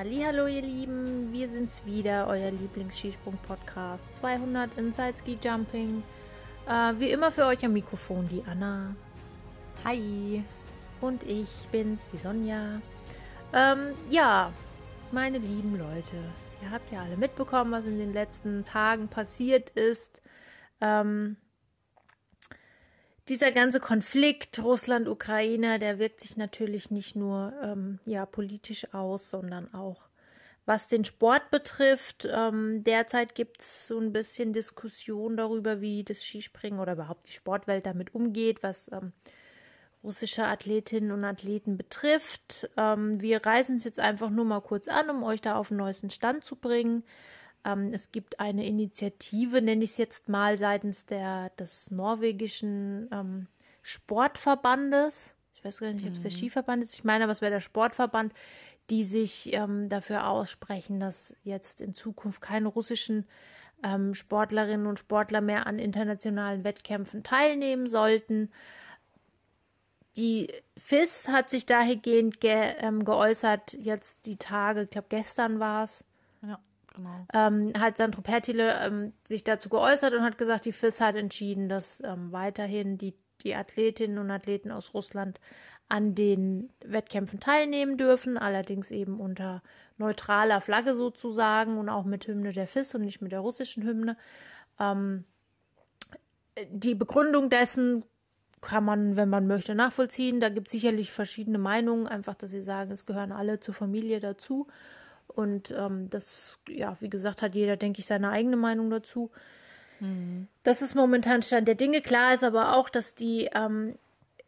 Hallo ihr Lieben, wir sind's wieder, euer Lieblings-Skisprung-Podcast 200 Inside Ski Jumping. Äh, wie immer für euch am Mikrofon die Anna. Hi. Und ich bin's, die Sonja. Ähm, ja, meine lieben Leute, ihr habt ja alle mitbekommen, was in den letzten Tagen passiert ist. Ähm, dieser ganze Konflikt Russland-Ukraine, der wirkt sich natürlich nicht nur ähm, ja, politisch aus, sondern auch was den Sport betrifft. Ähm, derzeit gibt es so ein bisschen Diskussion darüber, wie das Skispringen oder überhaupt die Sportwelt damit umgeht, was ähm, russische Athletinnen und Athleten betrifft. Ähm, wir reisen es jetzt einfach nur mal kurz an, um euch da auf den neuesten Stand zu bringen. Ähm, es gibt eine Initiative, nenne ich es jetzt mal, seitens der, des norwegischen ähm, Sportverbandes. Ich weiß gar nicht, ob es der mhm. Skiverband ist. Ich meine, aber es wäre der Sportverband, die sich ähm, dafür aussprechen, dass jetzt in Zukunft keine russischen ähm, Sportlerinnen und Sportler mehr an internationalen Wettkämpfen teilnehmen sollten. Die FIS hat sich dahingehend ge, ähm, geäußert, jetzt die Tage, ich glaube gestern war es. Genau. Ähm, hat Sandro Pertile ähm, sich dazu geäußert und hat gesagt, die FIS hat entschieden, dass ähm, weiterhin die, die Athletinnen und Athleten aus Russland an den Wettkämpfen teilnehmen dürfen, allerdings eben unter neutraler Flagge sozusagen und auch mit Hymne der FIS und nicht mit der russischen Hymne. Ähm, die Begründung dessen kann man, wenn man möchte, nachvollziehen. Da gibt es sicherlich verschiedene Meinungen, einfach, dass sie sagen, es gehören alle zur Familie dazu. Und ähm, das, ja, wie gesagt, hat jeder, denke ich, seine eigene Meinung dazu. Mhm. Das ist momentan Stand der Dinge. Klar ist aber auch, dass die, ähm,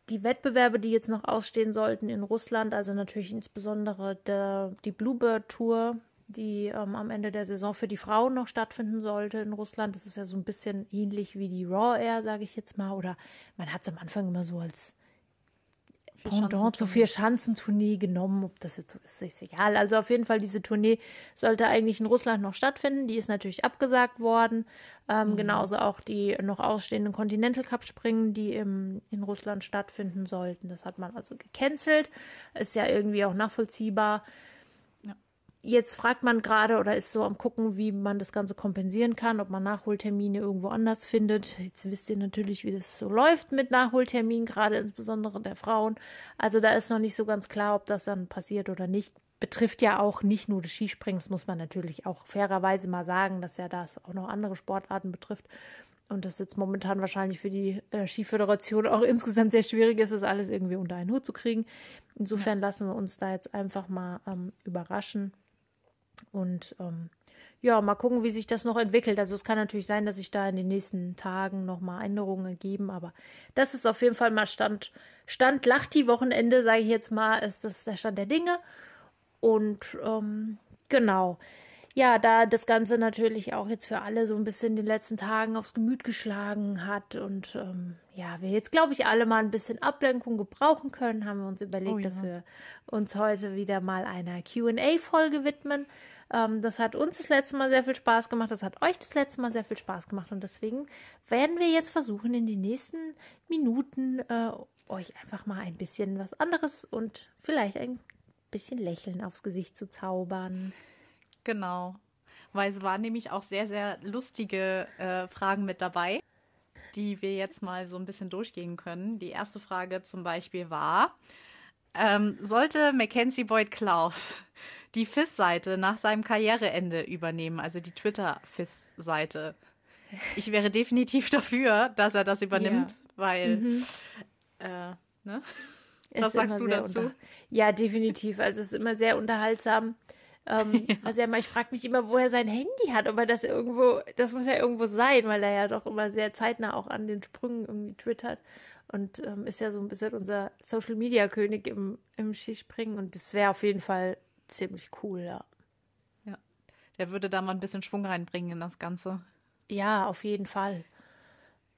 die Wettbewerbe, die jetzt noch ausstehen sollten in Russland, also natürlich insbesondere der, die Bluebird Tour, die ähm, am Ende der Saison für die Frauen noch stattfinden sollte in Russland. Das ist ja so ein bisschen ähnlich wie die Raw Air, sage ich jetzt mal. Oder man hat es am Anfang immer so als Pendant zur Vier-Schanzentournee genommen. Ob das jetzt so ist, ist egal. Also auf jeden Fall, diese Tournee sollte eigentlich in Russland noch stattfinden. Die ist natürlich abgesagt worden. Ähm, mhm. Genauso auch die noch ausstehenden Continental Cup Springen, die im, in Russland stattfinden sollten. Das hat man also gecancelt. Ist ja irgendwie auch nachvollziehbar. Jetzt fragt man gerade oder ist so am gucken, wie man das Ganze kompensieren kann, ob man Nachholtermine irgendwo anders findet. Jetzt wisst ihr natürlich, wie das so läuft mit Nachholterminen, gerade insbesondere der Frauen. Also da ist noch nicht so ganz klar, ob das dann passiert oder nicht. Betrifft ja auch nicht nur das Skispringen, das muss man natürlich auch fairerweise mal sagen, dass ja das auch noch andere Sportarten betrifft. Und das jetzt momentan wahrscheinlich für die äh, Skiföderation auch insgesamt sehr schwierig ist, das alles irgendwie unter einen Hut zu kriegen. Insofern ja. lassen wir uns da jetzt einfach mal ähm, überraschen. Und ähm, ja, mal gucken, wie sich das noch entwickelt. Also es kann natürlich sein, dass sich da in den nächsten Tagen nochmal Änderungen ergeben, aber das ist auf jeden Fall mal Stand, Stand Lachti-Wochenende, sage ich jetzt mal, ist das der Stand der Dinge. Und ähm, genau. Ja, da das Ganze natürlich auch jetzt für alle so ein bisschen in den letzten Tagen aufs Gemüt geschlagen hat und ähm, ja, wir jetzt, glaube ich, alle mal ein bisschen Ablenkung gebrauchen können, haben wir uns überlegt, oh, ja. dass wir uns heute wieder mal einer QA-Folge widmen. Ähm, das hat uns das letzte Mal sehr viel Spaß gemacht, das hat euch das letzte Mal sehr viel Spaß gemacht und deswegen werden wir jetzt versuchen, in den nächsten Minuten äh, euch einfach mal ein bisschen was anderes und vielleicht ein bisschen Lächeln aufs Gesicht zu zaubern. Genau. Weil es waren nämlich auch sehr, sehr lustige äh, Fragen mit dabei, die wir jetzt mal so ein bisschen durchgehen können. Die erste Frage zum Beispiel war, ähm, sollte Mackenzie Boyd Klaus die FIS-Seite nach seinem Karriereende übernehmen, also die Twitter-FIS-Seite? Ich wäre definitiv dafür, dass er das übernimmt, ja. weil, mhm. äh, ne? Was sagst du dazu? Ja, definitiv. Also es ist immer sehr unterhaltsam. Ähm, ja. Also ja, ich frage mich immer, wo er sein Handy hat, ob er das irgendwo, das muss ja irgendwo sein, weil er ja doch immer sehr zeitnah auch an den Sprüngen irgendwie twittert und ähm, ist ja so ein bisschen unser Social Media König im, im Skispringen und das wäre auf jeden Fall ziemlich cool, ja. Ja, der würde da mal ein bisschen Schwung reinbringen in das Ganze. Ja, auf jeden Fall.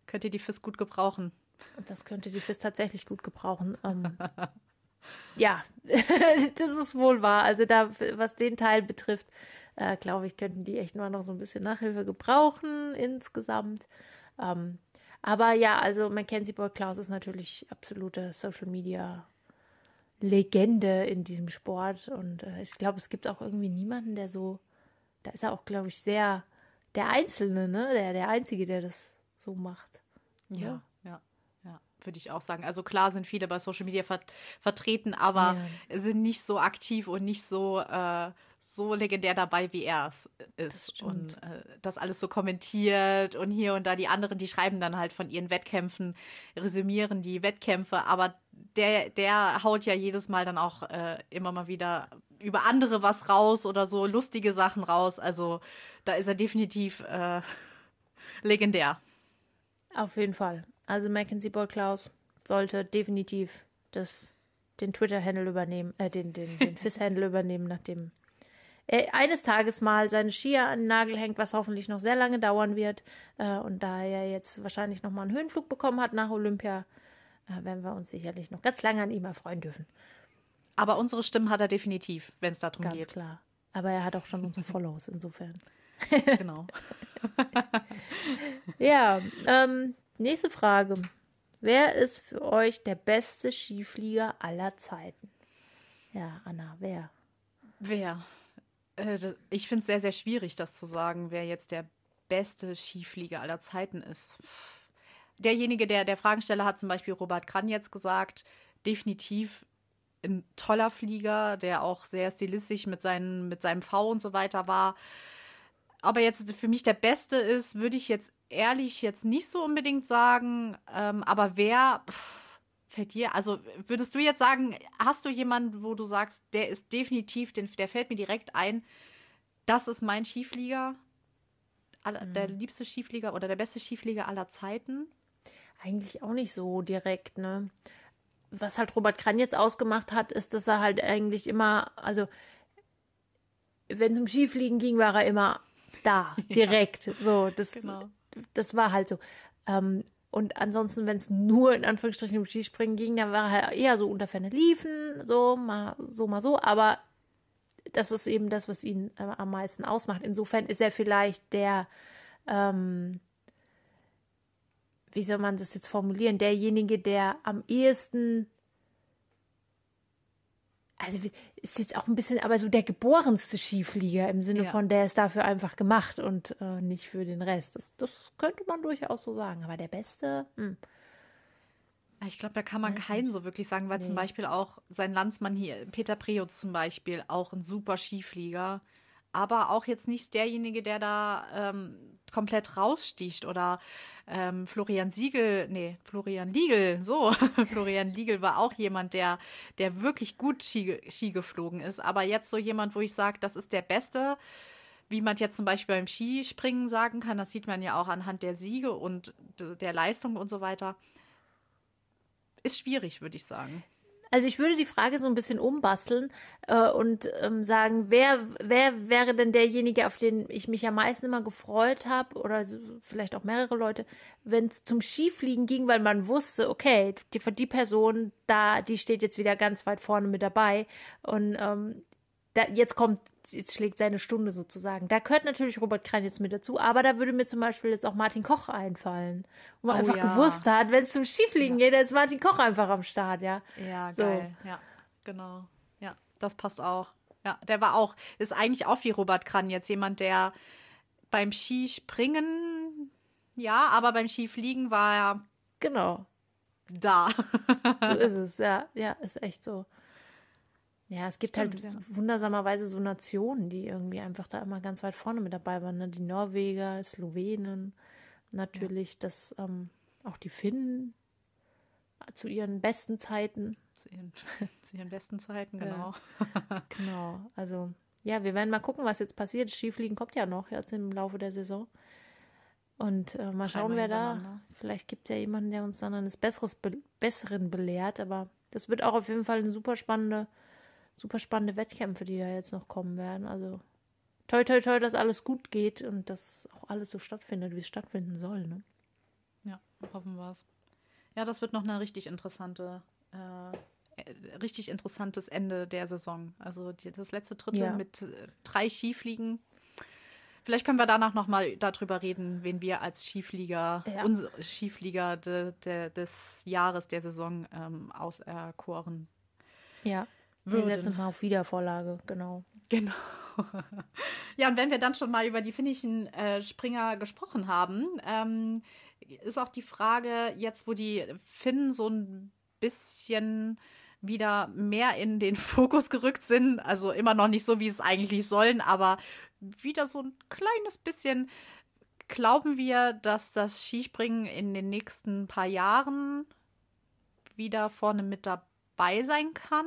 Könnt ihr die FIS gut gebrauchen? Und das könnte die FIS tatsächlich gut gebrauchen. Ähm, ja, das ist wohl wahr. Also da, was den Teil betrifft, äh, glaube ich, könnten die echt nur noch so ein bisschen Nachhilfe gebrauchen insgesamt. Ähm, aber ja, also Mackenzie Boyd Klaus ist natürlich absolute Social Media Legende in diesem Sport. Und äh, ich glaube, es gibt auch irgendwie niemanden, der so, da ist er auch, glaube ich, sehr der Einzelne, ne? Der, der Einzige, der das so macht. Ja, ja, würde ich auch sagen. Also klar sind viele bei Social Media ver vertreten, aber ja. sind nicht so aktiv und nicht so, äh, so legendär dabei, wie er es ist. Und äh, das alles so kommentiert und hier und da die anderen, die schreiben dann halt von ihren Wettkämpfen, resümieren die Wettkämpfe, aber der, der haut ja jedes Mal dann auch äh, immer mal wieder über andere was raus oder so lustige Sachen raus. Also da ist er definitiv äh, legendär. Auf jeden Fall. Also Mackenzie Ball Klaus sollte definitiv das, den Twitter-Handle übernehmen, äh, den, den, den FIS-Handle übernehmen, nachdem er eines Tages mal seine Skier an den Nagel hängt, was hoffentlich noch sehr lange dauern wird. Äh, und da er jetzt wahrscheinlich nochmal einen Höhenflug bekommen hat nach Olympia, äh, werden wir uns sicherlich noch ganz lange an ihm erfreuen dürfen. Aber unsere Stimmen hat er definitiv, wenn es darum ganz geht. Ganz klar. Aber er hat auch schon unsere Follows, insofern. genau. ja, ähm, nächste Frage. Wer ist für euch der beste Skiflieger aller Zeiten? Ja, Anna, wer? Wer? Äh, ich finde es sehr, sehr schwierig, das zu sagen, wer jetzt der beste Skiflieger aller Zeiten ist. Derjenige, der der Fragensteller hat zum Beispiel Robert Kran jetzt gesagt, definitiv ein toller Flieger, der auch sehr stilistisch mit, seinen, mit seinem V und so weiter war aber jetzt für mich der Beste ist, würde ich jetzt ehrlich jetzt nicht so unbedingt sagen. Ähm, aber wer pff, fällt dir? Also würdest du jetzt sagen, hast du jemanden, wo du sagst, der ist definitiv, den, der fällt mir direkt ein, das ist mein Skiflieger, aller, mhm. der liebste Skiflieger oder der beste Skiflieger aller Zeiten? Eigentlich auch nicht so direkt, ne? Was halt Robert Kran jetzt ausgemacht hat, ist, dass er halt eigentlich immer, also wenn es um Skifliegen ging, war er immer da, direkt. Ja. So, das, genau. das war halt so. Ähm, und ansonsten, wenn es nur in Anführungsstrichen um Skispringen ging, dann war er halt eher so unter Ferne liefen, so mal so, mal so. Aber das ist eben das, was ihn äh, am meisten ausmacht. Insofern ist er vielleicht der, ähm, wie soll man das jetzt formulieren, derjenige, der am ehesten also ist jetzt auch ein bisschen, aber so der geborenste Skiflieger im Sinne ja. von, der ist dafür einfach gemacht und äh, nicht für den Rest. Das, das könnte man durchaus so sagen. Aber der Beste, mh. Hm. Ich glaube, da kann man keinen so wirklich sagen, weil nee. zum Beispiel auch sein Landsmann hier, Peter Preutz zum Beispiel, auch ein super Skiflieger, aber auch jetzt nicht derjenige, der da ähm, komplett raussticht oder ähm, Florian Siegel, nee, Florian Liegel, so, Florian Liegel war auch jemand, der, der wirklich gut Ski, Ski geflogen ist, aber jetzt so jemand, wo ich sage, das ist der Beste, wie man jetzt zum Beispiel beim Skispringen sagen kann, das sieht man ja auch anhand der Siege und der Leistung und so weiter, ist schwierig, würde ich sagen. Also ich würde die Frage so ein bisschen umbasteln äh, und ähm, sagen, wer, wer wäre denn derjenige, auf den ich mich am meisten immer gefreut habe, oder vielleicht auch mehrere Leute, wenn es zum Skifliegen ging, weil man wusste, okay, die, die Person da, die steht jetzt wieder ganz weit vorne mit dabei. Und ähm, da, jetzt kommt, jetzt schlägt seine Stunde sozusagen. Da gehört natürlich Robert Krein jetzt mit dazu, aber da würde mir zum Beispiel jetzt auch Martin Koch einfallen. Wo man oh, einfach ja. gewusst hat, wenn es zum Skifliegen ja. geht, dann ist Martin Koch einfach am Start, ja. Ja, so. geil. Ja, genau. Ja, das passt auch. Ja, der war auch, ist eigentlich auch wie Robert Kran jetzt jemand, der beim Skispringen, ja, aber beim Skifliegen war er. Genau. Da. so ist es, ja. Ja, ist echt so. Ja, es gibt halt Stimmt, halt ja. wundersamerweise so Nationen, die irgendwie einfach da immer ganz weit vorne mit dabei waren. Ne? Die Norweger, Slowenen, natürlich, ja. das ähm, auch die Finnen zu ihren besten Zeiten. Zu ihren, zu ihren besten Zeiten, genau. Ja, genau. Also, ja, wir werden mal gucken, was jetzt passiert. Skifliegen kommt ja noch jetzt im Laufe der Saison. Und äh, mal schauen, wer da. Vielleicht gibt es ja jemanden, der uns dann eines Besseres, Be Besseren belehrt. Aber das wird auch auf jeden Fall eine super spannende super spannende Wettkämpfe, die da jetzt noch kommen werden. Also toi, toi, toi, dass alles gut geht und dass auch alles so stattfindet, wie es stattfinden soll. Ne? Ja, hoffen wir es. Ja, das wird noch eine richtig interessante, äh, richtig interessantes Ende der Saison. Also die, das letzte Drittel ja. mit äh, drei Skifliegen. Vielleicht können wir danach noch mal darüber reden, wen wir als Skiflieger, ja. unser Skiflieger de, de, des Jahres, der Saison ähm, auserkoren Ja. Würden. Wir setzen mal auf Wiedervorlage, genau. Genau. ja, und wenn wir dann schon mal über die finnischen äh, Springer gesprochen haben, ähm, ist auch die Frage, jetzt wo die Finnen so ein bisschen wieder mehr in den Fokus gerückt sind, also immer noch nicht so, wie es eigentlich sollen, aber wieder so ein kleines bisschen glauben wir, dass das Skispringen in den nächsten paar Jahren wieder vorne mit dabei sein kann?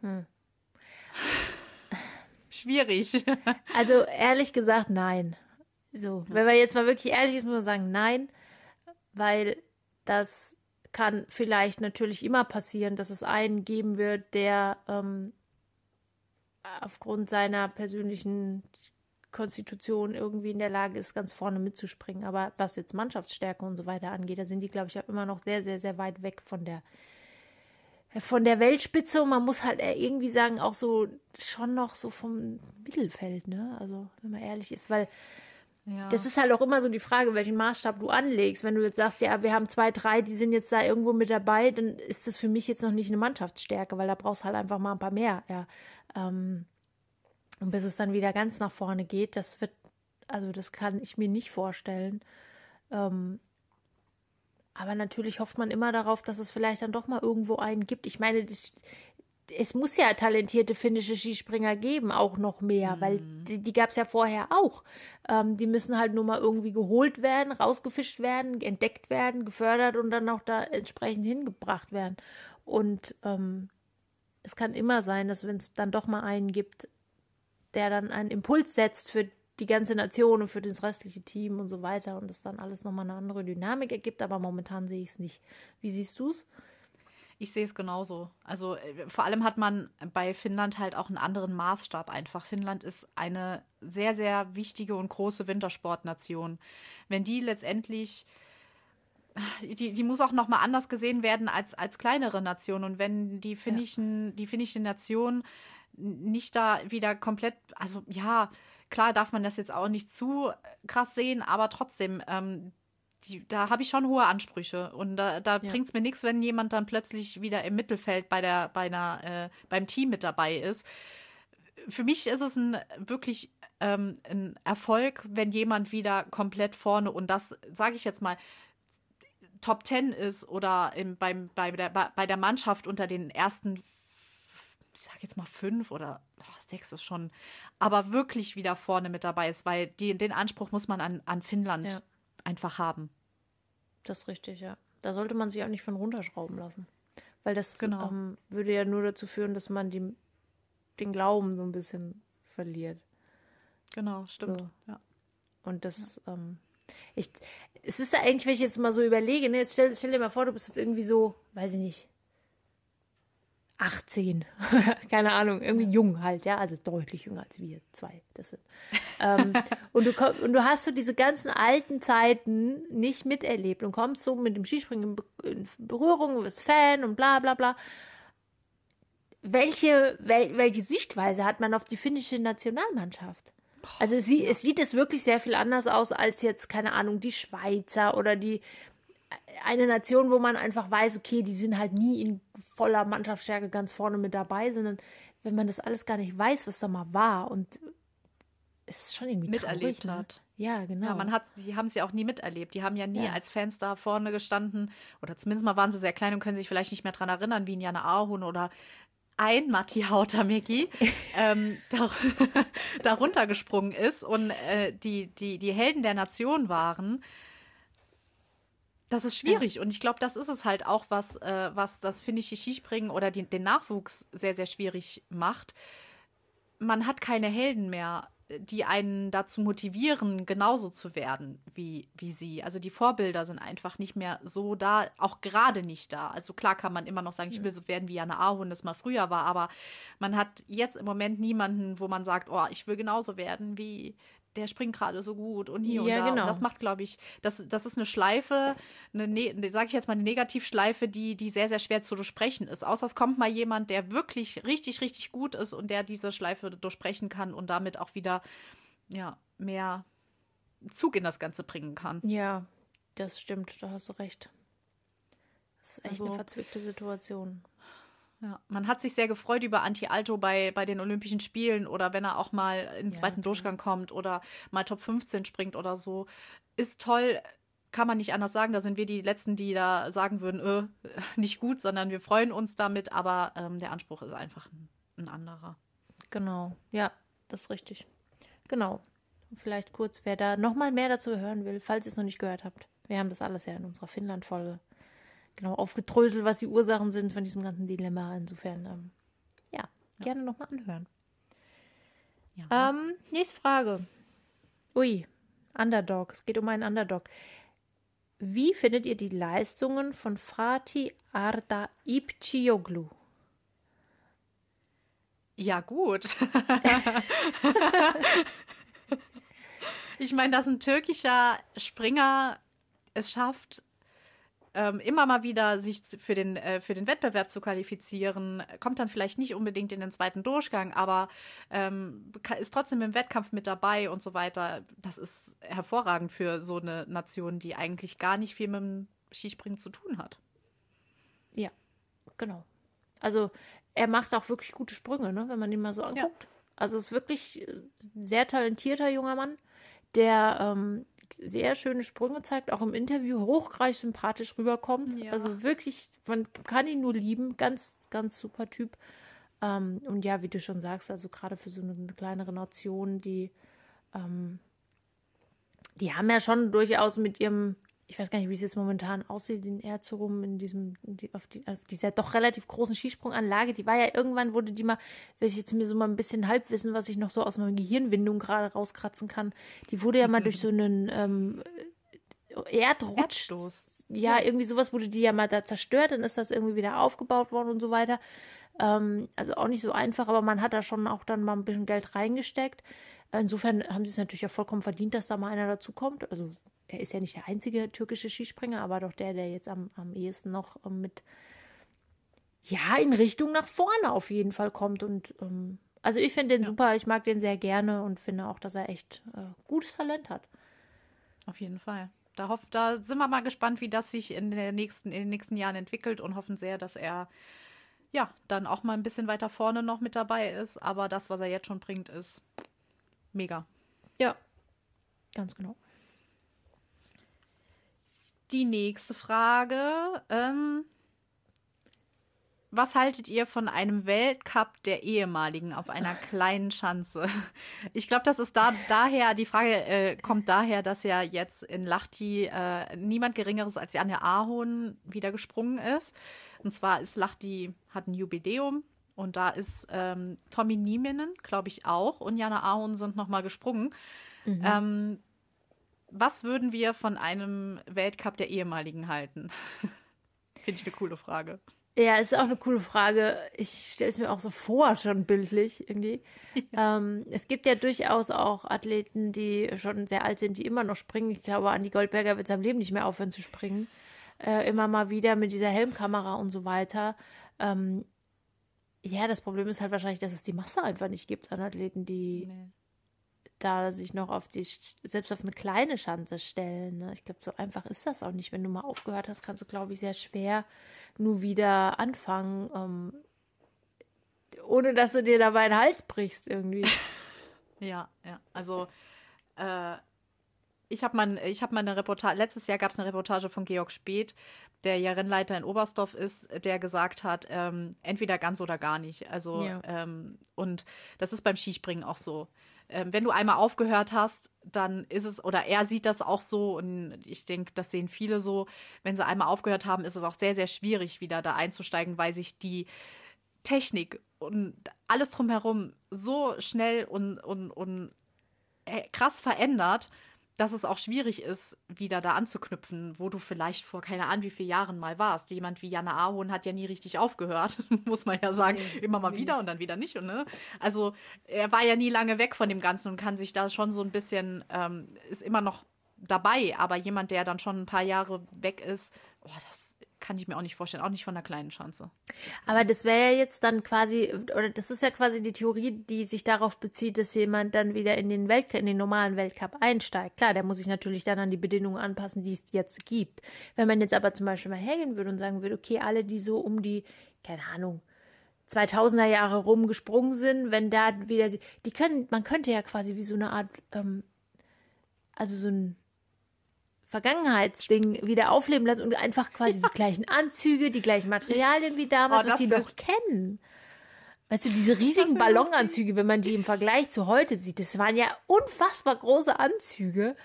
Hm. Schwierig. Also ehrlich gesagt, nein. So, wenn man jetzt mal wirklich ehrlich ist, muss man sagen, nein, weil das kann vielleicht natürlich immer passieren, dass es einen geben wird, der ähm, aufgrund seiner persönlichen Konstitution irgendwie in der Lage ist, ganz vorne mitzuspringen. Aber was jetzt Mannschaftsstärke und so weiter angeht, da sind die, glaube ich, auch immer noch sehr, sehr, sehr weit weg von der von der Weltspitze und man muss halt irgendwie sagen, auch so schon noch so vom Mittelfeld, ne? Also, wenn man ehrlich ist, weil ja. das ist halt auch immer so die Frage, welchen Maßstab du anlegst. Wenn du jetzt sagst, ja, wir haben zwei, drei, die sind jetzt da irgendwo mit dabei, dann ist das für mich jetzt noch nicht eine Mannschaftsstärke, weil da brauchst du halt einfach mal ein paar mehr, ja. Ähm, und bis es dann wieder ganz nach vorne geht, das wird, also das kann ich mir nicht vorstellen. Ähm, aber natürlich hofft man immer darauf, dass es vielleicht dann doch mal irgendwo einen gibt. Ich meine, das, es muss ja talentierte finnische Skispringer geben, auch noch mehr, mhm. weil die, die gab es ja vorher auch. Ähm, die müssen halt nur mal irgendwie geholt werden, rausgefischt werden, entdeckt werden, gefördert und dann auch da entsprechend hingebracht werden. Und ähm, es kann immer sein, dass wenn es dann doch mal einen gibt, der dann einen Impuls setzt für die ganze Nation und für das restliche Team und so weiter und es dann alles nochmal eine andere Dynamik ergibt, aber momentan sehe ich es nicht. Wie siehst du es? Ich sehe es genauso. Also äh, vor allem hat man bei Finnland halt auch einen anderen Maßstab einfach. Finnland ist eine sehr, sehr wichtige und große Wintersportnation. Wenn die letztendlich die, die muss auch noch mal anders gesehen werden als, als kleinere Nation. Und wenn die finnischen, ja. die finnische Nation nicht da wieder komplett, also ja, klar darf man das jetzt auch nicht zu krass sehen, aber trotzdem, ähm, die, da habe ich schon hohe Ansprüche. Und da, da ja. bringt es mir nichts, wenn jemand dann plötzlich wieder im Mittelfeld bei der, bei einer, äh, beim Team mit dabei ist. Für mich ist es ein wirklich ähm, ein Erfolg, wenn jemand wieder komplett vorne und das sage ich jetzt mal Top Ten ist oder im, beim, bei, der, bei der Mannschaft unter den ersten ich sage jetzt mal fünf oder oh, sechs ist schon, aber wirklich wieder vorne mit dabei ist, weil die, den Anspruch muss man an, an Finnland ja. einfach haben. Das ist richtig, ja. Da sollte man sich auch nicht von runterschrauben lassen. Weil das genau. ähm, würde ja nur dazu führen, dass man die, den Glauben so ein bisschen verliert. Genau, stimmt. So. Ja. Und das, ja. ähm, ich, es ist ja eigentlich, wenn ich jetzt mal so überlege, ne, jetzt stell, stell dir mal vor, du bist jetzt irgendwie so, weiß ich nicht, 18, keine Ahnung, irgendwie jung halt, ja, also deutlich jünger als wir zwei das sind. ähm, und, du komm, und du hast so diese ganzen alten Zeiten nicht miterlebt und kommst so mit dem Skispringen in Berührung, du bist Fan und bla bla bla. Welche, wel, welche Sichtweise hat man auf die finnische Nationalmannschaft? Also sie, ja. es sieht es wirklich sehr viel anders aus als jetzt, keine Ahnung, die Schweizer oder die eine Nation, wo man einfach weiß, okay, die sind halt nie in voller Mannschaftsstärke ganz vorne mit dabei, sondern wenn man das alles gar nicht weiß, was da mal war und es ist schon irgendwie miterlebt traurig, ne? hat. Ja, genau. Ja, man hat, die haben es ja auch nie miterlebt. Die haben ja nie ja. als Fans da vorne gestanden oder zumindest mal waren sie sehr klein und können sich vielleicht nicht mehr daran erinnern, wie ein Jana Ahun oder ein Matti Hautameki ähm, dar darunter gesprungen ist und äh, die, die, die Helden der Nation waren. Das ist schwierig ja. und ich glaube, das ist es halt auch, was, äh, was das finnische Skispringen oder die, den Nachwuchs sehr, sehr schwierig macht. Man hat keine Helden mehr, die einen dazu motivieren, genauso zu werden wie, wie sie. Also die Vorbilder sind einfach nicht mehr so da, auch gerade nicht da. Also klar kann man immer noch sagen, ich will so werden wie Jana Ahun das mal früher war, aber man hat jetzt im Moment niemanden, wo man sagt, oh, ich will genauso werden wie, der springt gerade so gut und hier ja, und da. Genau. Und das macht, glaube ich, das, das ist eine Schleife, eine, ne, sage ich jetzt mal, eine Negativschleife, die, die sehr, sehr schwer zu durchsprechen ist. Außer es kommt mal jemand, der wirklich richtig, richtig gut ist und der diese Schleife durchsprechen kann und damit auch wieder ja, mehr Zug in das Ganze bringen kann. Ja, das stimmt, da hast du recht. Das ist echt also, eine verzwickte Situation. Ja, man hat sich sehr gefreut über Anti-Alto bei, bei den Olympischen Spielen oder wenn er auch mal in den ja, zweiten Durchgang kommt oder mal Top 15 springt oder so. Ist toll, kann man nicht anders sagen. Da sind wir die Letzten, die da sagen würden, äh, nicht gut, sondern wir freuen uns damit, aber ähm, der Anspruch ist einfach ein, ein anderer. Genau, ja, das ist richtig. Genau. Vielleicht kurz, wer da nochmal mehr dazu hören will, falls ihr es noch nicht gehört habt. Wir haben das alles ja in unserer Finnland-Folge genau aufgedröselt, was die Ursachen sind von diesem ganzen Dilemma. Insofern, ähm, ja, ja, gerne nochmal anhören. Ja. Ähm, nächste Frage. Ui, Underdog. Es geht um einen Underdog. Wie findet ihr die Leistungen von Frati Arda Ipcioglu? Ja, gut. ich meine, dass ein türkischer Springer es schafft, ähm, immer mal wieder sich für den, äh, für den Wettbewerb zu qualifizieren, kommt dann vielleicht nicht unbedingt in den zweiten Durchgang, aber ähm, ist trotzdem im Wettkampf mit dabei und so weiter. Das ist hervorragend für so eine Nation, die eigentlich gar nicht viel mit dem Skispringen zu tun hat. Ja, genau. Also er macht auch wirklich gute Sprünge, ne, wenn man ihn mal so anguckt. Ja. Also ist wirklich ein sehr talentierter junger Mann, der ähm, sehr schöne Sprünge zeigt, auch im Interview hochreich sympathisch rüberkommt. Ja. Also wirklich, man kann ihn nur lieben. Ganz, ganz super Typ. Ähm, und ja, wie du schon sagst, also gerade für so eine kleinere Nation, die, ähm, die haben ja schon durchaus mit ihrem ich weiß gar nicht, wie es jetzt momentan aussieht in Erzurum, in diesem, auf, die, auf dieser doch relativ großen Skisprunganlage. Die war ja irgendwann, wurde die mal, wenn ich jetzt mir so mal ein bisschen Halbwissen, was ich noch so aus meiner Gehirnwindung gerade rauskratzen kann, die wurde ja mhm. mal durch so einen ähm, Erdrutsch. Erdstoß. Ja, ja, irgendwie sowas wurde die ja mal da zerstört, dann ist das irgendwie wieder aufgebaut worden und so weiter. Ähm, also auch nicht so einfach, aber man hat da schon auch dann mal ein bisschen Geld reingesteckt. Insofern haben sie es natürlich auch vollkommen verdient, dass da mal einer dazukommt. Also er ist ja nicht der einzige türkische Skispringer, aber doch der, der jetzt am, am ehesten noch ähm, mit, ja, in Richtung nach vorne auf jeden Fall kommt. Und ähm, also ich finde den ja. super, ich mag den sehr gerne und finde auch, dass er echt äh, gutes Talent hat. Auf jeden Fall. Da, hoff, da sind wir mal gespannt, wie das sich in, der nächsten, in den nächsten Jahren entwickelt und hoffen sehr, dass er ja dann auch mal ein bisschen weiter vorne noch mit dabei ist. Aber das, was er jetzt schon bringt, ist mega. Ja, ganz genau die nächste Frage. Ähm, was haltet ihr von einem Weltcup der ehemaligen auf einer kleinen Schanze? Ich glaube, das ist da daher, die Frage äh, kommt daher, dass ja jetzt in Lahti äh, niemand Geringeres als Janne Ahon wieder gesprungen ist. Und zwar ist Lahti, hat ein Jubiläum und da ist ähm, Tommy Nieminen, glaube ich, auch und Janne Ahon sind nochmal gesprungen. Mhm. Ähm, was würden wir von einem Weltcup der ehemaligen halten? Finde ich eine coole Frage. Ja, ist auch eine coole Frage. Ich stelle es mir auch so vor, schon bildlich irgendwie. Ja. Ähm, es gibt ja durchaus auch Athleten, die schon sehr alt sind, die immer noch springen. Ich glaube, Andi Goldberger wird seinem Leben nicht mehr aufhören zu springen. Äh, immer mal wieder mit dieser Helmkamera und so weiter. Ähm, ja, das Problem ist halt wahrscheinlich, dass es die Masse einfach nicht gibt an Athleten, die nee da sich noch auf die, selbst auf eine kleine Schanze stellen. Ne? Ich glaube, so einfach ist das auch nicht. Wenn du mal aufgehört hast, kannst du, glaube ich, sehr schwer nur wieder anfangen, ähm, ohne dass du dir dabei den Hals brichst irgendwie. ja, ja. Also, äh, ich habe mal, hab mal eine Reportage, letztes Jahr gab es eine Reportage von Georg Speth, der ja Rennleiter in Oberstdorf ist, der gesagt hat, ähm, entweder ganz oder gar nicht. Also, ja. ähm, und das ist beim Skispringen auch so wenn du einmal aufgehört hast, dann ist es, oder er sieht das auch so und ich denke, das sehen viele so, wenn sie einmal aufgehört haben, ist es auch sehr, sehr schwierig, wieder da einzusteigen, weil sich die Technik und alles drumherum so schnell und, und, und äh, krass verändert, dass es auch schwierig ist, wieder da anzuknüpfen, wo du vielleicht vor keine Ahnung wie vielen Jahren mal warst. Jemand wie Janne Ahorn hat ja nie richtig aufgehört, muss man ja sagen. Nee, Immer mal wieder und dann wieder nicht. Und, ne? Also er war ja nie lange weg von dem Ganzen und kann sich da schon so ein bisschen, ähm, ist immer noch dabei. Aber jemand, der dann schon ein paar Jahre weg ist, oh, das kann ich mir auch nicht vorstellen, auch nicht von der kleinen Schanze. Aber das wäre ja jetzt dann quasi, oder das ist ja quasi die Theorie, die sich darauf bezieht, dass jemand dann wieder in den Welt, in den normalen Weltcup einsteigt. Klar, der muss sich natürlich dann an die Bedingungen anpassen, die es jetzt gibt. Wenn man jetzt aber zum Beispiel mal hergehen würde und sagen würde, okay, alle, die so um die, keine Ahnung, 2000er Jahre rumgesprungen sind, wenn da wieder, die können, man könnte ja quasi wie so eine Art, ähm, also so ein Vergangenheitsding wieder aufleben lassen und einfach quasi die gleichen Anzüge, die gleichen Materialien wie damals, Oh, was sie noch kennen. Weißt du, diese riesigen Ballonanzüge, wenn man die im Vergleich zu heute sieht, das waren ja unfassbar große Anzüge,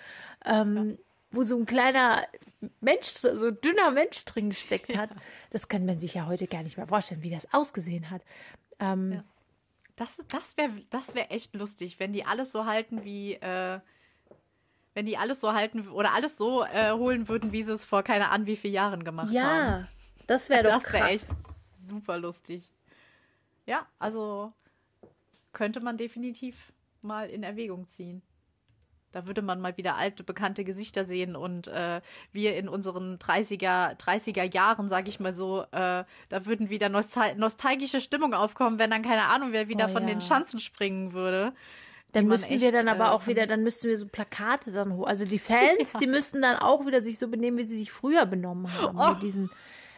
ähm, wo so ein kleiner Mensch, so ein dünner Mensch drin gesteckt hat. Das kann man sich ja heute gar nicht mehr vorstellen, wie das ausgesehen hat. Ähm, Das, das wäre das wär echt lustig, wenn die alles so halten wie, äh, wenn die alles so halten oder alles so äh, holen würden, wie sie es vor keine Ahnung wie vielen Jahren gemacht haben. ja, das wäre doch das wäre krass. echt super lustig. Ja, also könnte man definitiv mal in Erwägung ziehen. Da würde man mal wieder alte, bekannte Gesichter sehen und äh, wir in unseren 30er, 30er Jahren, sag ich mal so, äh, da würden wieder nostal nostalgische Stimmung aufkommen, wenn dann keine Ahnung, wer wieder Oh, von ja. den Schanzen springen würde. Dann die man müssten wir dann aber äh, auch wieder, dann müssten wir so Plakate dann hoch. Also die Fans, die müssten dann auch wieder sich so benehmen, wie sie sich früher benommen haben. Oh. Mit diesen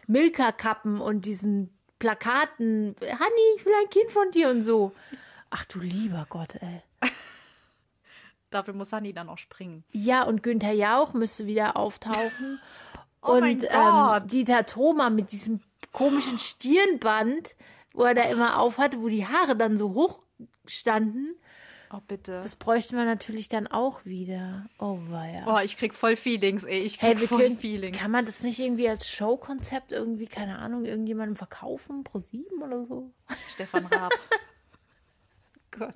Milka-Kappen und diesen Plakaten. Hanni, ich will ein Kind von dir und so. Ach du lieber Gott, ey. Dafür muss Sunny dann auch springen. Ja, und Günther Jauch müsste wieder auftauchen. Oh und ähm. Dieter Thoma mit diesem komischen Stirnband, wo er da immer aufhatte, wo die Haare dann so hoch standen. Oh, bitte. Das bräuchten wir natürlich dann auch wieder. Oh, weia. oh, ich krieg voll Feelings, ey. Ich krieg Hey, voll können, Feelings. kann man das nicht irgendwie als Showkonzept irgendwie, keine Ahnung, irgendjemandem verkaufen, pro sieben oder so? Stefan Raab. Gott.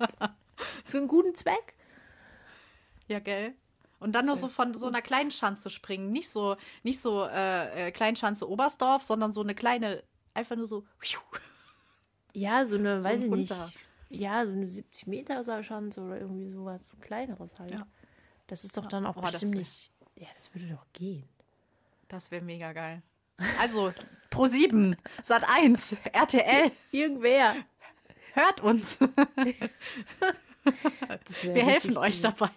Für einen guten Zweck? Ja, gell? Und dann nur so von so einer kleinen Schanze springen. Nicht so, nicht so äh, äh, Kleinschanze Oberstdorf, sondern so eine kleine, einfach nur so. Ja, so eine, So weiß ich nicht. Ja, so eine 70 Meter Seilschanze oder irgendwie sowas Kleineres halt. Ja. Das ist doch dann auch Oh, bestimmt nicht. Ja, das würde doch gehen. Das wäre mega geil. Also, Pro 7, Sat 1, RTL, Irgendwer. hört uns. Wir helfen euch gut. dabei.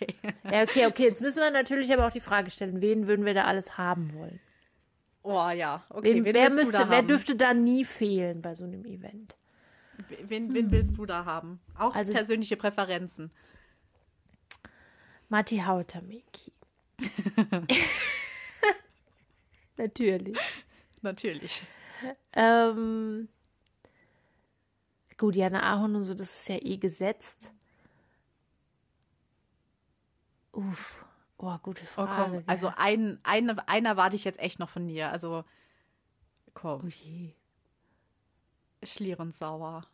Ja, okay, okay. Jetzt müssen wir natürlich aber auch die Frage stellen, wen würden wir da alles haben wollen? Oh ja, okay. Wen, wen wer, müsste, wer dürfte da nie fehlen bei so einem Event? Wen, wen willst du da haben? Auch Also- persönliche Präferenzen. Matti Hautameki. Natürlich. Natürlich. Ähm, gut, Jana Ahorn und so, das ist ja eh gesetzt. Uff. Oh, gute Oh, Frage. komm. gell? Also, ein, eine, einer erwarte ich jetzt echt noch von dir. Also, komm. Oh je. Schlierensauer.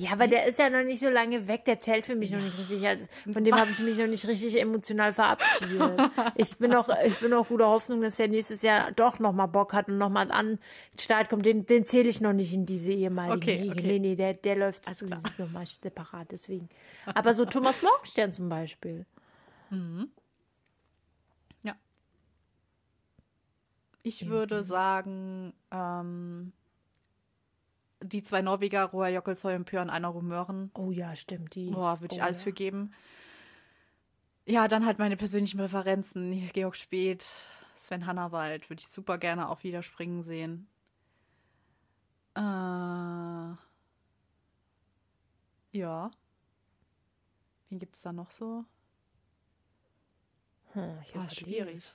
Ja, aber der ist ja noch nicht so lange weg. Der zählt für mich noch nicht richtig. Also von dem habe ich mich noch nicht richtig emotional verabschiedet. Ich bin noch, ich bin noch guter Hoffnung, dass er nächstes Jahr doch noch mal Bock hat und noch mal an den Start kommt. Den, den zähle ich noch nicht in diese ehemaligen Okay, Riege. okay. Nee, nee, der, der läuft Alles sowieso klar. noch mal separat. Deswegen. Aber so Thomas Morgenstern zum Beispiel. Ich würde sagen, ähm, die zwei Norweger, Roa Jokkelshøi und Björn Einar Rumören. Oh ja, stimmt. Die. Boah, würde ich oh, alles ja. für geben. Ja, dann halt meine persönlichen Präferenzen. Georg Speth, Sven Hannawald, würde ich super gerne auch wieder springen sehen. Äh, ja. Wen gibt es da noch so? Hm, ich überlege schwierig.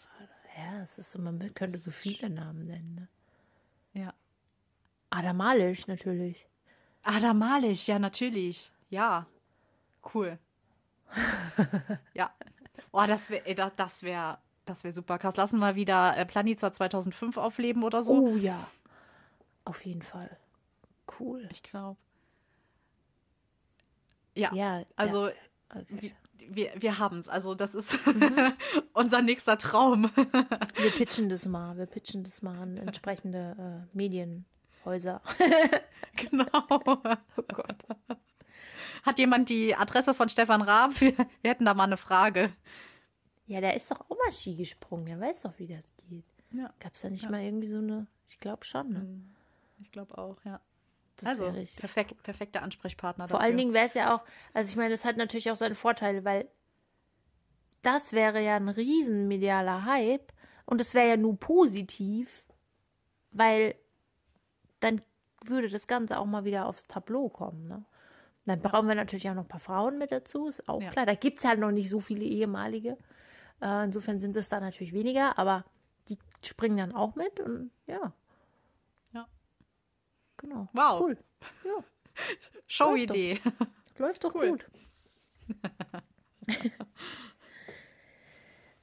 Ja, es ist so, man könnte so viele Namen nennen. Ne? Ja. Adam Malisch natürlich. Adam Malich, ja, natürlich. Ja. Cool. ja. Oh, das wäre das wär, das wär super krass. Lassen wir wieder äh, Planica 2005 aufleben oder so. Oh ja. Auf jeden Fall. Cool. Ich glaube. Ja, Ja, also ja. Okay. wir, wir, haben es. Also das ist unser nächster Traum. Wir pitchen das mal. Wir pitchen das mal an entsprechende äh, Medienhäuser. genau. Oh Gott. Hat jemand die Adresse von Stefan Raab? Wir, wir hätten da mal eine Frage. Ja, der ist doch auch mal Ski gesprungen. Der weiß doch, wie das geht. Ja. Gab es da nicht ja. mal irgendwie so eine, ich glaube schon, ne? Hm. Ich glaube auch, ja. Das also, perfekt, perfekter Ansprechpartner. Vor dafür. allen Dingen wäre es ja auch, also ich meine, das hat natürlich auch seine Vorteile, weil das wäre ja ein riesen medialer Hype und es wäre ja nur positiv, weil dann würde das Ganze auch mal wieder aufs Tableau kommen. Ne? Dann brauchen wir natürlich auch noch ein paar Frauen mit dazu, ist auch ja. klar. Da gibt es halt noch nicht so viele ehemalige. Äh, insofern sind es da natürlich weniger, aber die springen dann auch mit und ja. Ja. Genau. Wow. Cool. Ja. Show-Idee. Läuft, Läuft doch cool. gut.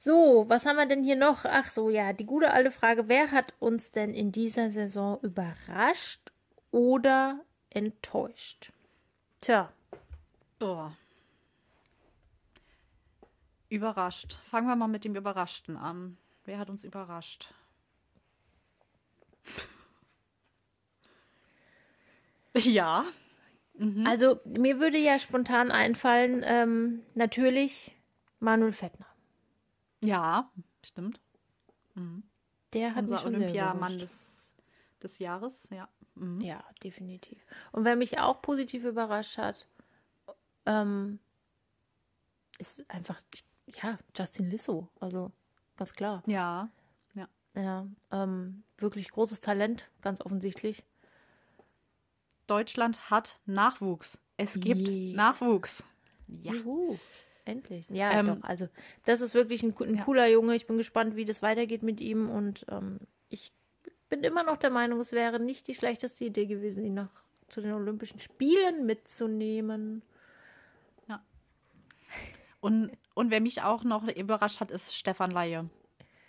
So, was haben wir denn hier noch? Ach so, ja, die gute alte Frage. Wer hat uns denn in dieser Saison überrascht oder enttäuscht? Tja. Boah. Überrascht. Fangen wir mal mit dem Überraschten an. Wer hat uns überrascht? ja. Mhm. Also, mir würde ja spontan einfallen, ähm, natürlich Manuel Fettner. Ja, stimmt. Mhm. Der hat unser Olympiamann des, des Jahres, ja. Mhm. Ja, definitiv. Und wer mich auch positiv überrascht hat, ähm, ist einfach, ja, Justin Lissow. Also, ganz klar. Ja, ja. Ja, ähm, wirklich großes Talent, ganz offensichtlich. Deutschland hat Nachwuchs. Es gibt Je. Nachwuchs. Ja. Juhu. Endlich. Ja, ähm, doch. Also, das ist wirklich ein, ein ja. cooler Junge. Ich bin gespannt, wie das weitergeht mit ihm. Und ähm, ich bin immer noch der Meinung, es wäre nicht die schlechteste Idee gewesen, ihn noch zu den Olympischen Spielen mitzunehmen. Ja. Und, und wer mich auch noch überrascht hat, ist Stefan Laie,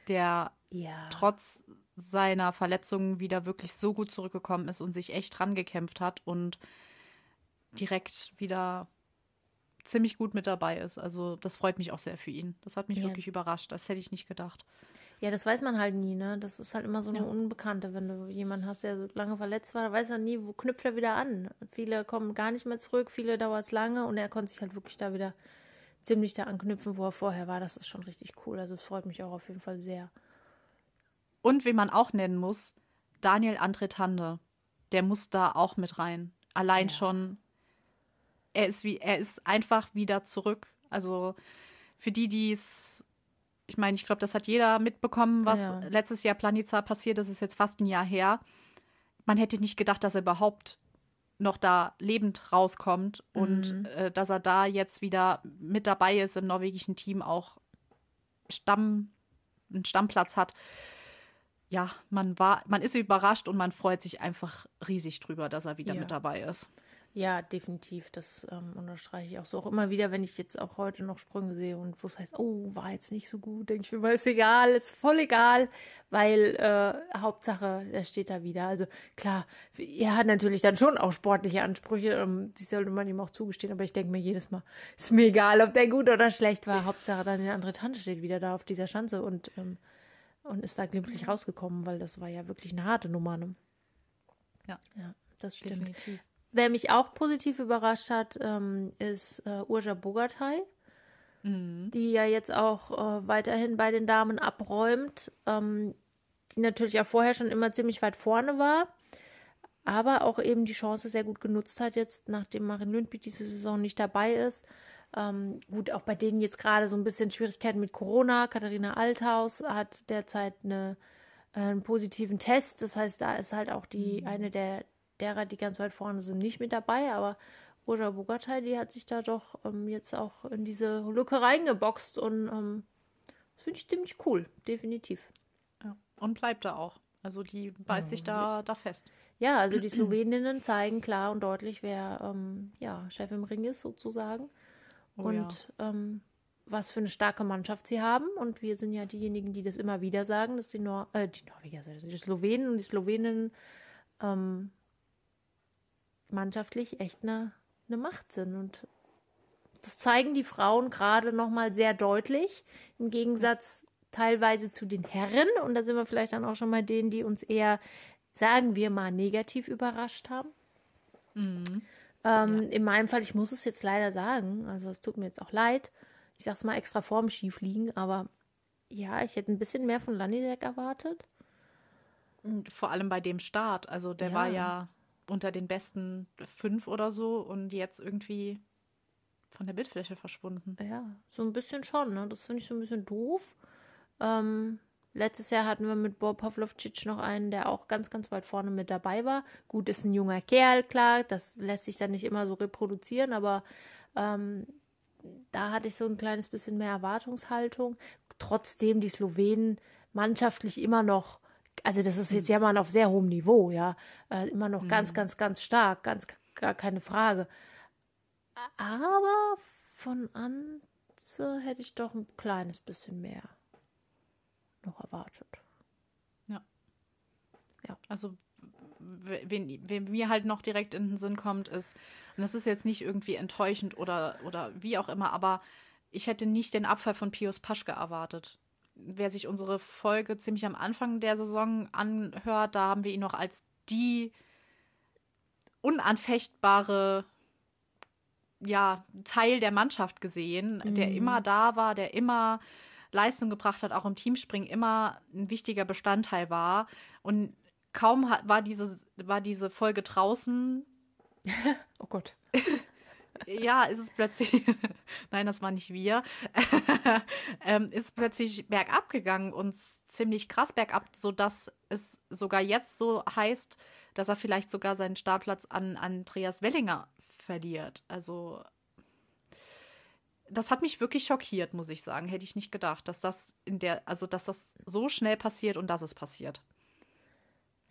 der ja. trotz seiner Verletzungen wieder wirklich so gut zurückgekommen ist und sich echt rangekämpft hat und direkt wieder ziemlich gut mit dabei ist. Also das freut mich auch sehr für ihn. Das hat mich ja. wirklich überrascht. Das hätte ich nicht gedacht. Ja, das weiß man halt nie, ne? Das ist halt immer so eine ja. Unbekannte, wenn du jemanden hast, der so lange verletzt war, weiß er nie, wo knüpft er wieder an. Viele kommen gar nicht mehr zurück, viele dauert es lange und er konnte sich halt wirklich da wieder ziemlich da anknüpfen, wo er vorher war. Das ist schon richtig cool. Also es freut mich auch auf jeden Fall sehr. Und wen man auch nennen muss, Daniel Andretande. Der muss da auch mit rein. Allein ja. schon er ist wie, er ist einfach wieder zurück. Also für die, die es, ich meine, ich glaube, das hat jeder mitbekommen, was ja. letztes Jahr Planica passiert. Das ist jetzt fast ein Jahr her. Man hätte nicht gedacht, dass er überhaupt noch da lebend rauskommt und mhm. äh, dass er da jetzt wieder mit dabei ist im norwegischen Team, auch Stamm, einen Stammplatz hat. Ja, man war, man ist überrascht und man freut sich einfach riesig drüber, dass er wieder ja. mit dabei ist. Ja, definitiv. Das ähm, unterstreiche ich auch so. Auch immer wieder, wenn ich jetzt auch heute noch Sprünge sehe und wo es heißt, oh, war jetzt nicht so gut, denke ich mir mal, ist egal, ist voll egal, weil äh, Hauptsache, er steht da wieder. Also klar, er hat natürlich dann schon auch sportliche Ansprüche, ähm, die sollte man ihm auch zugestehen, aber ich denke mir jedes Mal, ist mir egal, ob der gut oder schlecht war. Hauptsache, dann eine andere Tante steht wieder da auf dieser Schanze und, ähm, und ist da glimpflich rausgekommen, weil das war ja wirklich eine harte Nummer. Ne? Ja. Ja, das stimmt. Definitiv. Wer mich auch positiv überrascht hat, ähm, ist äh, Urja Bogatay, mhm. die ja jetzt auch äh, weiterhin bei den Damen abräumt, ähm, die natürlich auch vorher schon immer ziemlich weit vorne war, aber auch eben die Chance sehr gut genutzt hat, jetzt nachdem Marin Lündby diese Saison nicht dabei ist. Ähm, gut, auch bei denen jetzt gerade so ein bisschen Schwierigkeiten mit Corona. Katharina Althaus hat derzeit eine, äh, einen positiven Test. Das heißt, da ist halt auch die mhm. eine der, derer, die ganz weit vorne sind, nicht mit dabei, aber Roja Bogatay, die hat sich da doch ähm, jetzt auch in diese Lücke reingeboxt und ähm, das finde ich ziemlich cool, definitiv. Ja. Und bleibt da auch. Also die beißt sich da, da fest. Ja, also die Sloweninnen zeigen klar und deutlich, wer ähm, ja, Chef im Ring ist sozusagen. Oh, und ja. ähm, was für eine starke Mannschaft sie haben. Und wir sind ja diejenigen, die das immer wieder sagen, dass die, Nor äh, die Norweger, die Slowenen und die Sloweninnen ähm, mannschaftlich echt eine, eine Macht sind. Und das zeigen die Frauen gerade nochmal sehr deutlich, im Gegensatz teilweise zu den Herren. Und da sind wir vielleicht dann auch schon mal denen, die uns eher, sagen wir mal, negativ überrascht haben. Mhm. Ähm, ja. In meinem Fall, ich muss es jetzt leider sagen, also es tut mir jetzt auch leid. Ich sag's mal extra vorm Schiefliegen, aber ja, ich hätte ein bisschen mehr von Lanisek erwartet. Vor allem bei dem Start. Also der Ja. war ja unter den besten fünf oder so und jetzt irgendwie von der Bildfläche verschwunden. Ja, so ein bisschen schon, ne? Das finde ich so ein bisschen doof. Ähm, letztes Jahr hatten wir mit Bob Pavlovcic noch einen, der auch ganz, ganz weit vorne mit dabei war. Gut, ist ein junger Kerl, klar, das lässt sich dann nicht immer so reproduzieren, aber ähm, da hatte ich so ein kleines bisschen mehr Erwartungshaltung. Trotzdem die Slowenen mannschaftlich immer noch, also das ist jetzt ja mal auf sehr hohem Niveau, ja, äh, immer noch ganz, ganz, ganz stark, ganz gar keine Frage. Aber von Anze hätte ich doch ein kleines bisschen mehr noch erwartet. Also, wen, wen mir halt noch direkt in den Sinn kommt, ist, und das ist jetzt nicht irgendwie enttäuschend oder, oder wie auch immer, aber ich hätte nicht den Abfall von Pius Paschke erwartet. Wer sich unsere Folge ziemlich am Anfang der Saison anhört, da haben wir ihn noch als die unanfechtbare ja, Teil der Mannschaft gesehen, der immer da war, der immer Leistung gebracht hat, auch im Teamspringen immer ein wichtiger Bestandteil war. Und kaum war, diese, war diese Folge draußen, Oh Gott. ja, ist es plötzlich, nein, das war nicht wir, ähm, ist plötzlich bergab gegangen und ziemlich krass bergab, sodass es sogar jetzt so heißt, dass er vielleicht sogar seinen Startplatz an Andreas Wellinger verliert. Also das hat mich wirklich schockiert, muss ich sagen. Hätte ich nicht gedacht, dass das in der, also dass das so schnell passiert und dass es passiert.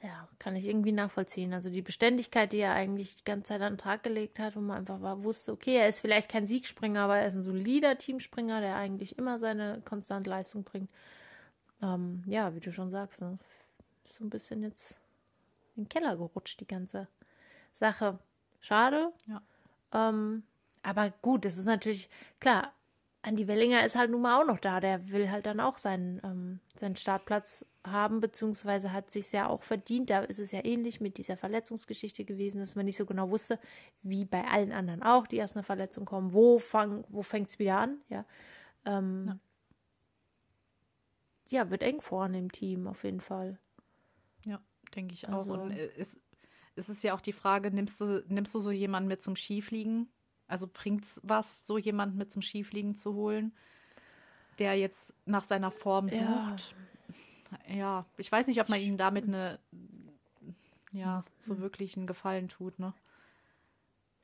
Ja, kann ich irgendwie nachvollziehen. Also die Beständigkeit, die er eigentlich die ganze Zeit an den Tag gelegt hat, wo man einfach war, wusste, okay, er ist vielleicht kein Siegspringer, aber er ist ein solider Teamspringer, der eigentlich immer seine konstante Leistung bringt. Ähm, ja, wie du schon sagst, ne? so ein bisschen jetzt in den Keller gerutscht, die ganze Sache. Schade. Ja. Ähm, aber gut, es ist natürlich, klar, Andi Wellinger ist halt nun mal auch noch da. Der will halt dann auch seinen, ähm, seinen Startplatz haben, beziehungsweise hat sich ja auch verdient. Da ist es ja ähnlich mit dieser Verletzungsgeschichte gewesen, dass man nicht so genau wusste, wie bei allen anderen auch, die aus einer Verletzung kommen, wo, fang, wo fängt es wieder an. Ja. Ähm, Ja. ja, wird eng vorne im Team auf jeden Fall. Ja, denke ich Also- auch. Und äh, es, es ist ja auch die Frage, nimmst du, nimmst du so jemanden mit zum Skifliegen? Also bringt's was, so jemanden mit zum Skifliegen zu holen, der jetzt nach seiner Form Ja. sucht? Ja, ich weiß nicht, ob man ihm damit eine, ja, so wirklich einen Gefallen tut, ne?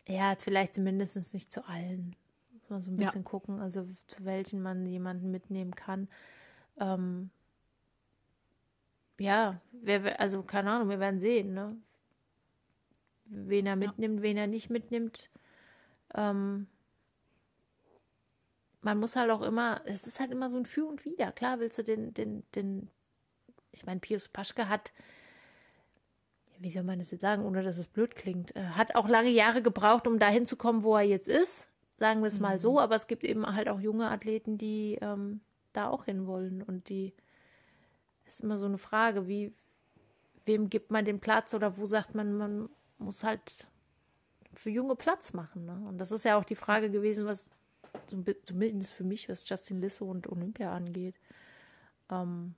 Ja, vielleicht zumindest nicht zu allen. Muss man so ein Ja. bisschen gucken, also zu welchen man jemanden mitnehmen kann. Ähm, ja, wer, also keine Ahnung, wir werden sehen, ne? Wen er mitnimmt, wen er nicht mitnimmt. Ähm, man muss halt auch immer, es ist halt immer so ein Für und Wider. Klar willst du den, den, den, ich meine, Pius Paschke hat, wie soll man das jetzt sagen, ohne dass es blöd klingt, äh, hat auch lange Jahre gebraucht, um dahin zu kommen, wo er jetzt ist. Sagen wir es mal so, aber es gibt eben halt auch junge Athleten, die ähm, da auch hinwollen. Und die ist immer so eine Frage, wie, wem gibt man den Platz oder wo sagt man, man muss halt für Junge Platz machen. Ne? Und das ist ja auch die Frage gewesen, was zumindest für mich, was Justin Lisse und Olympia angeht. Ähm,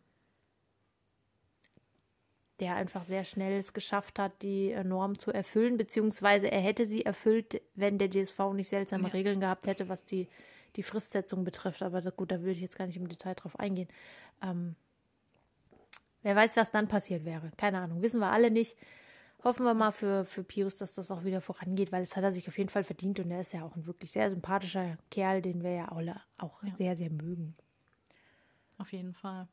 der einfach sehr schnell es geschafft hat, die äh, Norm zu erfüllen, beziehungsweise er hätte sie erfüllt, wenn der DSV nicht seltsame Ja. Regeln gehabt hätte, was die, die Fristsetzung betrifft. Aber gut, da will ich jetzt gar nicht im Detail drauf eingehen. Ähm, wer weiß, was dann passiert wäre. Keine Ahnung, wissen wir alle nicht. Hoffen wir mal für, für Pius, dass das auch wieder vorangeht, weil es hat er sich auf jeden Fall verdient und er ist ja auch ein wirklich sehr sympathischer Kerl, den wir ja alle auch Ja. sehr, sehr mögen. Auf jeden Fall.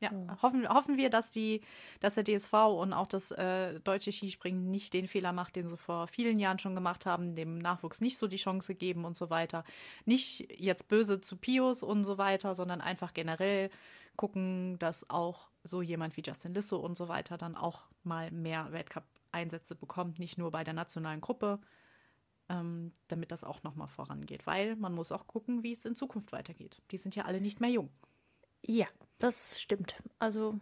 Ja, Hoffen, hoffen wir, dass die, dass der DSV und auch das äh, deutsche Skispringen nicht den Fehler macht, den sie vor vielen Jahren schon gemacht haben, dem Nachwuchs nicht so die Chance geben und so weiter. Nicht jetzt böse zu Pius und so weiter, sondern einfach generell gucken, dass auch so jemand wie Justin Lissow und so weiter dann auch mal mehr Weltcup-Einsätze bekommt, nicht nur bei der nationalen Gruppe, ähm, damit das auch nochmal vorangeht. Weil man muss auch gucken, wie es in Zukunft weitergeht. Die sind ja alle nicht mehr jung. Ja, das stimmt. Also,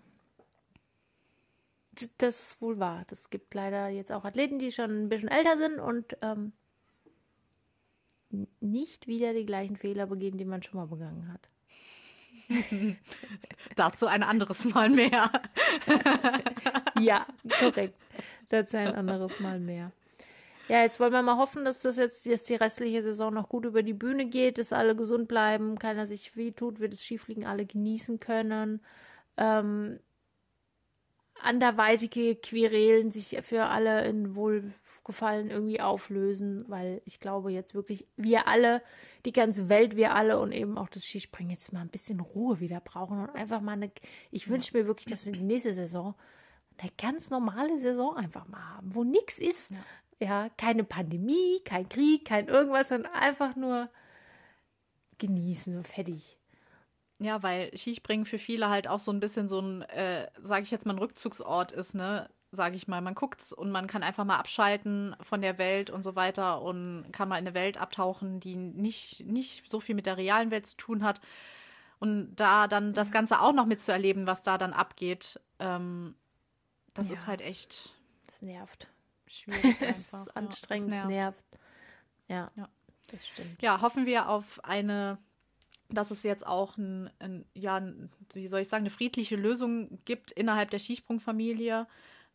das ist wohl wahr. Es gibt leider jetzt auch Athleten, die schon ein bisschen älter sind und ähm, nicht wieder die gleichen Fehler begehen, die man schon mal begangen hat. Dazu ein anderes Mal mehr. ja, korrekt. Dazu ein anderes Mal mehr. Ja, jetzt wollen wir mal hoffen, dass das jetzt dass die restliche Saison noch gut über die Bühne geht, dass alle gesund bleiben, keiner sich wehtut, wir das Skifliegen alle genießen können. Ähm, anderweitige Querelen sich für alle in Wohlgefallen irgendwie auflösen, weil ich glaube jetzt wirklich, wir alle, die ganze Welt, wir alle und eben auch das Skispringen jetzt mal ein bisschen Ruhe wieder brauchen und einfach mal eine, ich wünsche mir wirklich, dass wir die nächste Saison eine ganz normale Saison einfach mal haben, wo nichts ist. Ja. ja, keine Pandemie, kein Krieg, kein irgendwas, sondern einfach nur genießen und fertig. Ja, weil Skispringen für viele halt auch so ein bisschen so ein, äh, sage ich jetzt mal, ein Rückzugsort ist, ne? Sage ich mal. Man guckt's und man kann einfach mal abschalten von der Welt und so weiter und kann mal in eine Welt abtauchen, die nicht, nicht so viel mit der realen Welt zu tun hat. Und da dann das Ganze auch noch mitzuerleben, was da dann abgeht, ähm, das ja. ist halt echt. Das nervt. Schwierig einfach. ist anstrengend, ja, nervt. nervt. Ja, ja, das stimmt. Ja, hoffen wir auf eine dass es jetzt auch ein, ein, ja, wie soll ich sagen, eine friedliche Lösung gibt innerhalb der Skisprungfamilie,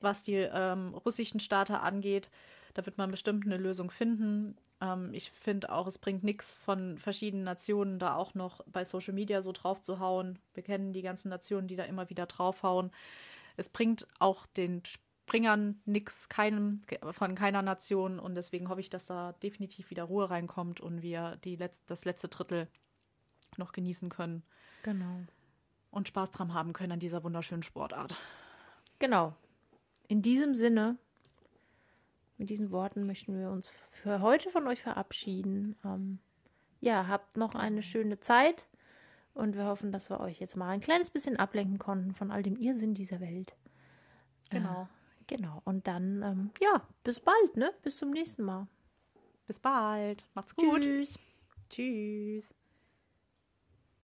was die ähm, russischen Starter angeht. Da wird man bestimmt eine Lösung finden. Ähm, ich finde auch, es bringt nichts von verschiedenen Nationen da auch noch bei Social Media so drauf zu hauen. Wir kennen die ganzen Nationen, die da immer wieder draufhauen. Es bringt auch den Springern nichts, keinem, von keiner Nation und deswegen hoffe ich, dass da definitiv wieder Ruhe reinkommt und wir die Letz-, das letzte Drittel noch genießen können. Genau. Und Spaß dran haben können an dieser wunderschönen Sportart. Genau. In diesem Sinne, mit diesen Worten möchten wir uns für heute von euch verabschieden. Ähm, ja, habt noch eine schöne Zeit und wir hoffen, dass wir euch jetzt mal ein kleines bisschen ablenken konnten von all dem Irrsinn dieser Welt. Genau. Äh, genau. Und dann, ähm, ja, bis bald, ne? Bis zum nächsten Mal. Bis bald. Macht's gut. Tschüss. Tschüss.